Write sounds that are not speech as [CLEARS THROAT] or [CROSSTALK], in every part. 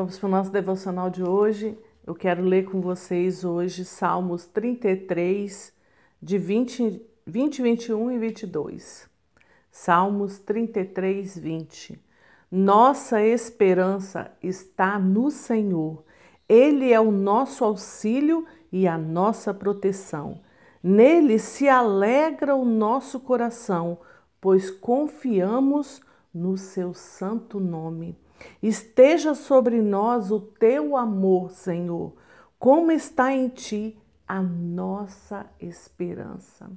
Vamos para o nosso devocional de hoje. Eu quero ler com vocês hoje Salmos 33, de 20, 20 21 e 22. Salmos 33, 20. Nossa esperança está no Senhor. Ele é o nosso auxílio e a nossa proteção. Nele se alegra o nosso coração, pois confiamos no seu santo nome. Esteja sobre nós o teu amor, Senhor, como está em ti a nossa esperança.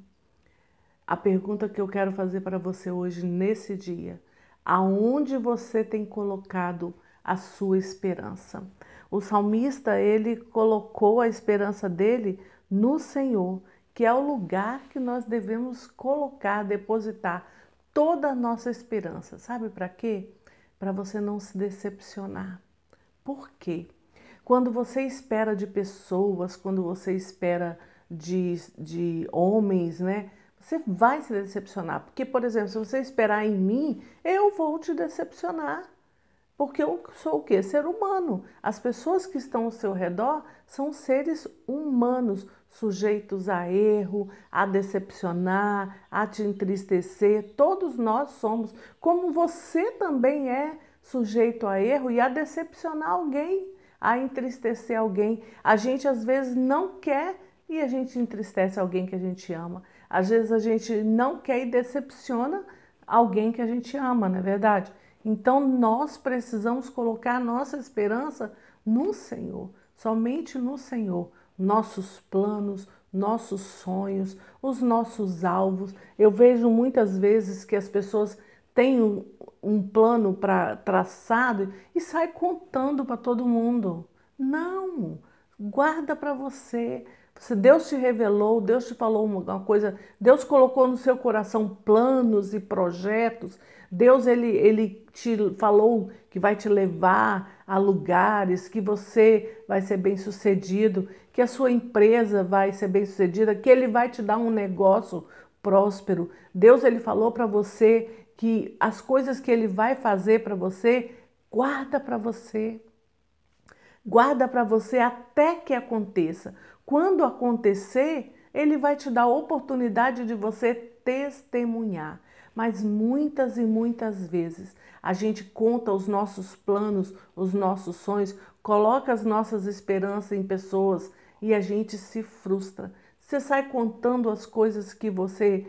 A pergunta que eu quero fazer para você hoje, nesse dia, aonde você tem colocado a sua esperança? O salmista, ele colocou a esperança dele no Senhor, que é o lugar que nós devemos colocar, depositar toda a nossa esperança. Sabe para quê? Para você não se decepcionar. Por quê? Quando você espera de pessoas, quando você espera de, de homens, né? Você vai se decepcionar. Porque, por exemplo, se você esperar em mim, eu vou te decepcionar. Porque eu sou o quê? Ser humano. As pessoas que estão ao seu redor são seres humanos, sujeitos a erro, a decepcionar, a te entristecer. Todos nós somos, como você também é sujeito a erro e a decepcionar alguém, a entristecer alguém. A gente às vezes não quer e a gente entristece alguém que a gente ama. Às vezes a gente não quer e decepciona alguém que a gente ama, não é verdade? Então nós precisamos colocar nossa esperança no Senhor, somente no Senhor. Nossos planos, nossos sonhos, os nossos alvos. Eu vejo muitas vezes que as pessoas têm um, um plano para traçado e sai contando para todo mundo. Não, guarda para você. Se Deus te revelou, Deus te falou uma coisa, Deus colocou no seu coração planos e projetos Deus ele, ele te falou que vai te levar a lugares, que você vai ser bem sucedido, que a sua empresa vai ser bem sucedida, que ele vai te dar um negócio próspero. Deus ele falou para você que as coisas que ele vai fazer para você, guarda para você. Guarda para você até que aconteça. Quando acontecer, ele vai te dar a oportunidade de você testemunhar mas muitas e muitas vezes a gente conta os nossos planos, os nossos sonhos, coloca as nossas esperanças em pessoas e a gente se frustra. Você sai contando as coisas que você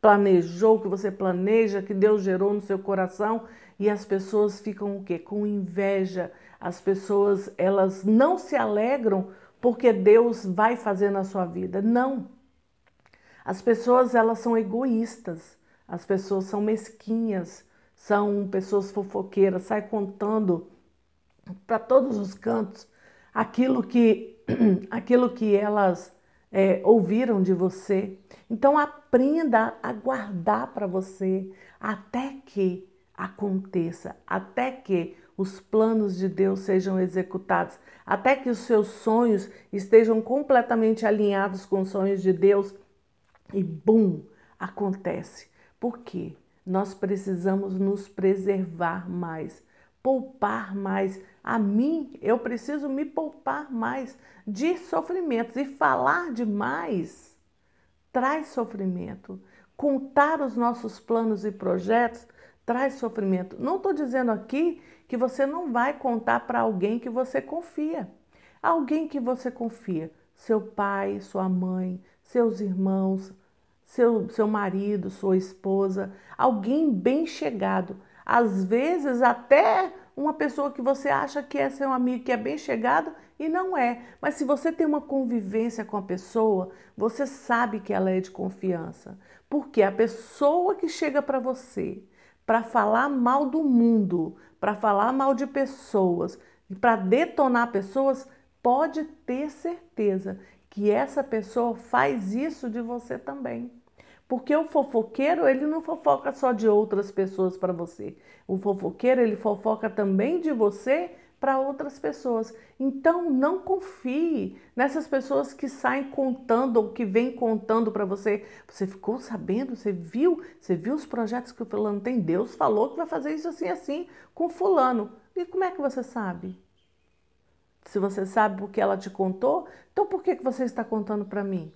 planejou, que você planeja, que Deus gerou no seu coração e as pessoas ficam o quê? Com inveja. As pessoas, elas não se alegram porque Deus vai fazer na sua vida. Não. As pessoas, elas são egoístas. As pessoas são mesquinhas, são pessoas fofoqueiras, sai contando para todos os cantos aquilo que, [CLEARS THROAT] aquilo que elas é, ouviram de você. Então aprenda a guardar para você até que aconteça, até que os planos de Deus sejam executados, até que os seus sonhos estejam completamente alinhados com os sonhos de Deus e bum, acontece. Porque nós precisamos nos preservar mais, poupar mais. A mim, eu preciso me poupar mais de sofrimentos e falar demais traz sofrimento. Contar os nossos planos e projetos traz sofrimento. Não estou dizendo aqui que você não vai contar para alguém que você confia. Alguém que você confia, seu pai, sua mãe, seus irmãos, seu, seu marido, sua esposa, alguém bem chegado. Às vezes, até uma pessoa que você acha que é seu amigo, que é bem chegado e não é. Mas se você tem uma convivência com a pessoa, você sabe que ela é de confiança. Porque a pessoa que chega para você para falar mal do mundo, para falar mal de pessoas, para detonar pessoas, pode ter certeza que essa pessoa faz isso de você também. Porque o fofoqueiro, ele não fofoca só de outras pessoas para você. O fofoqueiro, ele fofoca também de você para outras pessoas. Então, não confie nessas pessoas que saem contando ou que vêm contando para você. Você ficou sabendo, você viu, você viu os projetos que o fulano tem. Deus falou que vai fazer isso assim assim com fulano. E como é que você sabe? Se você sabe porque ela te contou, então por que, que você está contando para mim?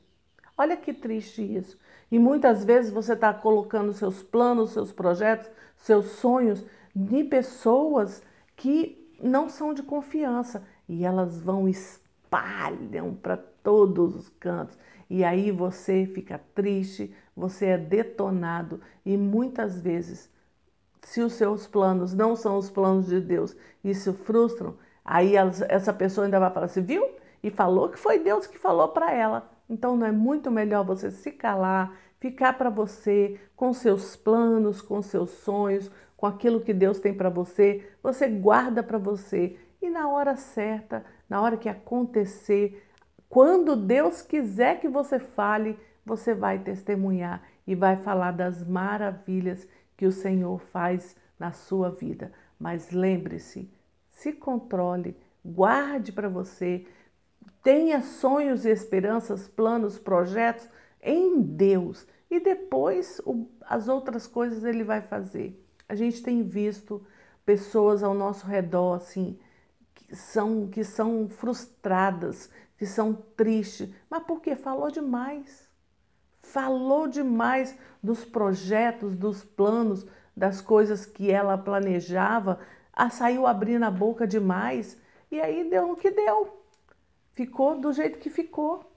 Olha que triste isso. E muitas vezes você está colocando seus planos, seus projetos, seus sonhos de pessoas que não são de confiança e elas vão espalham para todos os cantos. E aí você fica triste, você é detonado e muitas vezes, se os seus planos não são os planos de Deus e se frustram, aí essa pessoa ainda vai falar assim, viu? E falou que foi Deus que falou para ela. Então não é muito melhor você se calar, ficar para você com seus planos, com seus sonhos, com aquilo que Deus tem para você, você guarda para você e na hora certa, na hora que acontecer, quando Deus quiser que você fale, você vai testemunhar e vai falar das maravilhas que o Senhor faz na sua vida. Mas lembre-se, se controle, guarde para você, tenha sonhos e esperanças, planos, projetos em Deus e depois as outras coisas ele vai fazer. A gente tem visto pessoas ao nosso redor assim que são que são frustradas, que são tristes, mas porque falou demais. Falou demais dos projetos, dos planos, das coisas que ela planejava, a saiu abrindo a boca demais e aí deu o que deu. Ficou do jeito que ficou.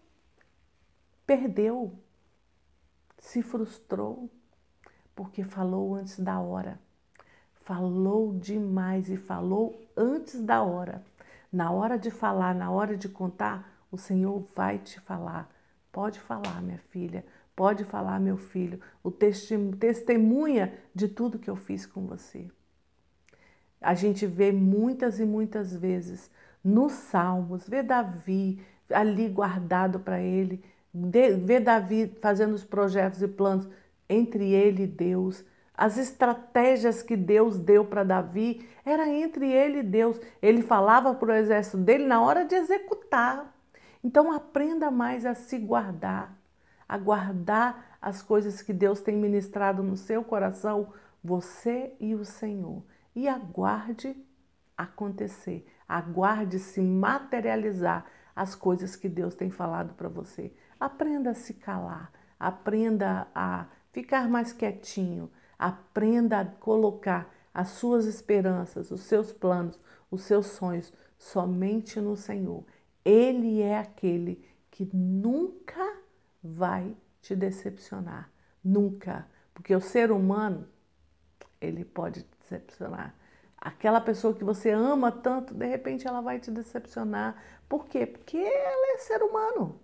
Perdeu. Se frustrou porque falou antes da hora. Falou demais e falou antes da hora. Na hora de falar, na hora de contar, o Senhor vai te falar. Pode falar, minha filha, pode falar, meu filho. O testemunha de tudo que eu fiz com você. A gente vê muitas e muitas vezes nos Salmos, vê Davi ali guardado para ele, vê Davi fazendo os projetos e planos entre ele e Deus. As estratégias que Deus deu para Davi era entre ele e Deus. Ele falava para o exército dele na hora de executar. Então aprenda mais a se guardar, a guardar as coisas que Deus tem ministrado no seu coração, você e o Senhor. E aguarde acontecer, aguarde se materializar as coisas que Deus tem falado para você. Aprenda a se calar, aprenda a ficar mais quietinho, aprenda a colocar as suas esperanças, os seus planos, os seus sonhos somente no Senhor. Ele é aquele que nunca vai te decepcionar, nunca, porque o ser humano ele pode decepcionar. Aquela pessoa que você ama tanto, de repente ela vai te decepcionar. Por quê? Porque ela é ser humano,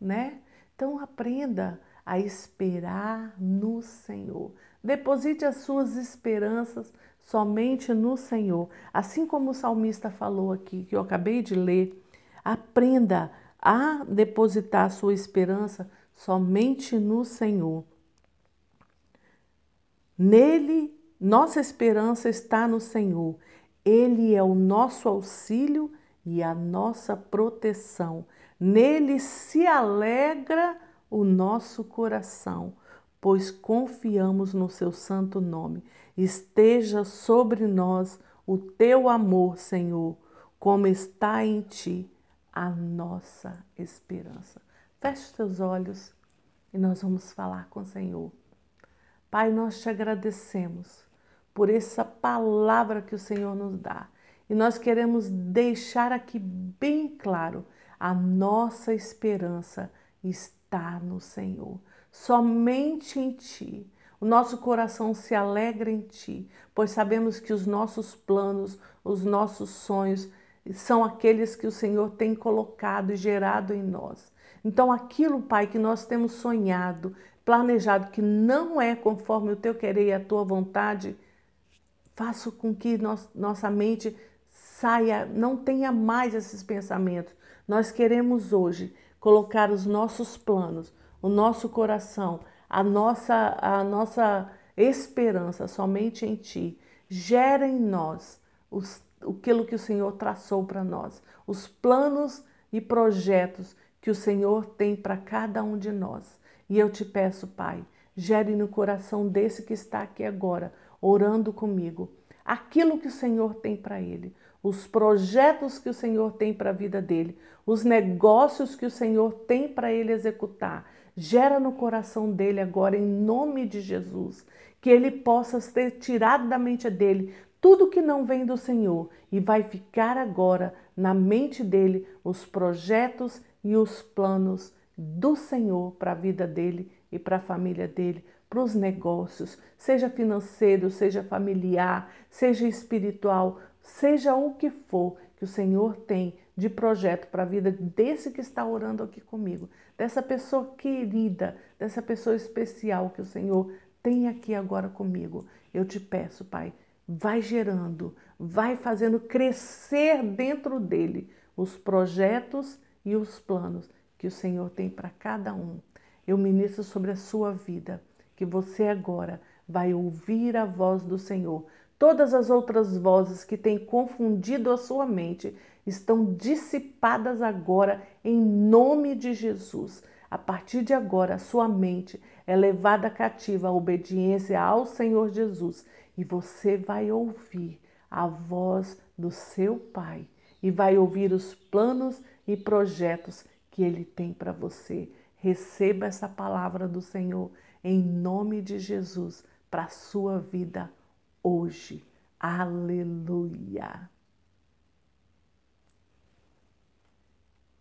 né? Então aprenda a esperar no Senhor. Deposite as suas esperanças somente no Senhor. Assim como o salmista falou aqui, que eu acabei de ler, aprenda a depositar a sua esperança somente no Senhor. Nele, nossa esperança está no Senhor. Ele é o nosso auxílio e a nossa proteção. Nele se alegra o nosso coração, pois confiamos no seu santo nome. Esteja sobre nós o teu amor, Senhor, como está em ti a nossa esperança. Feche os teus olhos e nós vamos falar com o Senhor. Pai, nós te agradecemos por essa palavra que o Senhor nos dá. E nós queremos deixar aqui bem claro a nossa esperança está no Senhor, somente em Ti. O nosso coração se alegra em Ti, pois sabemos que os nossos planos, os nossos sonhos são aqueles que o Senhor tem colocado e gerado em nós. Então, aquilo, Pai, que nós temos sonhado, planejado, que não é conforme o Teu querer e a Tua vontade, faça com que nós, nossa mente saia, não tenha mais esses pensamentos, nós queremos hoje colocar os nossos planos, o nosso coração, a nossa, a nossa esperança somente em Ti. Gera em nós os, aquilo que o Senhor traçou para nós, os planos e projetos que o Senhor tem para cada um de nós. E eu te peço, Pai, gere no coração desse que está aqui agora, orando comigo, aquilo que o Senhor tem para ele, os projetos que o Senhor tem para a vida dele, os negócios que o Senhor tem para ele executar. Gera no coração dele agora, em nome de Jesus, que ele possa ser tirado da mente dele tudo que não vem do Senhor e vai ficar agora na mente dele os projetos e os planos do Senhor para a vida dele e para a família dele, para os negócios, seja financeiro, seja familiar, seja espiritual, seja o que for que o Senhor tem de projeto para a vida desse que está orando aqui comigo, dessa pessoa querida, dessa pessoa especial que o Senhor tem aqui agora comigo. Eu te peço, Pai, vai gerando, vai fazendo crescer dentro dele os projetos e os planos que o Senhor tem para cada um. Eu ministro sobre a sua vida, que você agora vai ouvir a voz do Senhor. Todas as outras vozes que têm confundido a sua mente estão dissipadas agora em nome de Jesus. A partir de agora, a sua mente é levada cativa à obediência ao Senhor Jesus e você vai ouvir a voz do seu Pai e vai ouvir os planos e projetos que ele tem para você. Receba essa palavra do Senhor em nome de Jesus para a sua vida hoje. Aleluia!